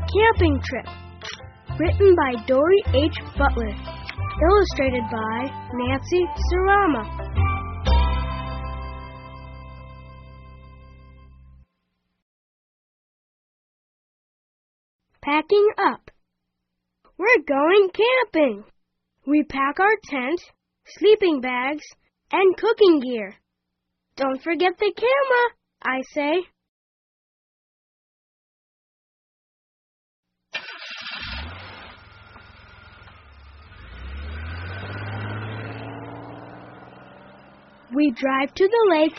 Camping Trip. Written by Dori H. Butler. Illustrated by Nancy Sarama. Packing up. We're going camping. We pack our tent, sleeping bags, and cooking gear. Don't forget the camera, I say. We drive to the lake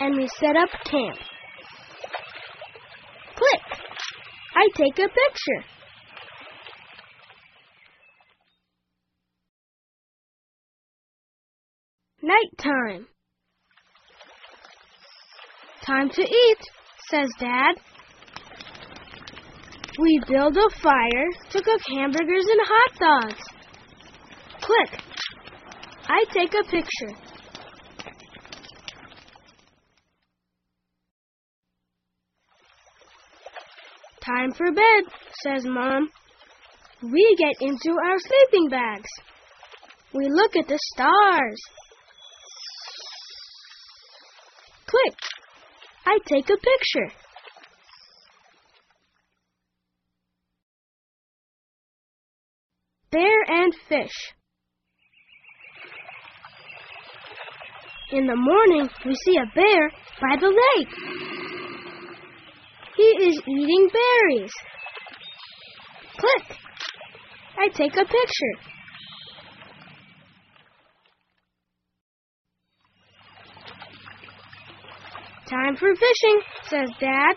and we set up camp. Click! I take a picture. Nighttime. Time to eat, says Dad. We build a fire to cook hamburgers and hot dogs. Click. I take a picture. Time for bed, says Mom. We get into our sleeping bags. We look at the stars. Click. I take a picture. Bear and fish. In the morning, we see a bear by the lake. He is eating berries. Click. I take a picture. Time for fishing, says Dad.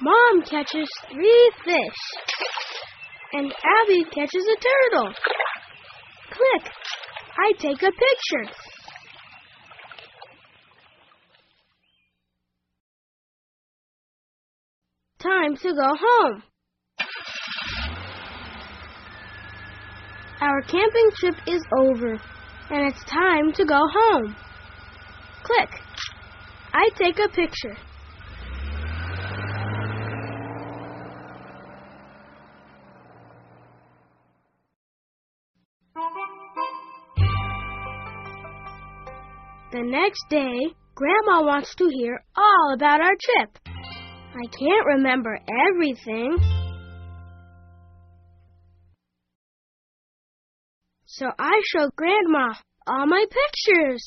Mom catches three fish, and Abby catches a turtle. Click. I take a picture. Time to go home. Our camping trip is over, and it's time to go home. Click. I take a picture. The next day, Grandma wants to hear all about our trip. I can't remember everything. So I show Grandma all my pictures.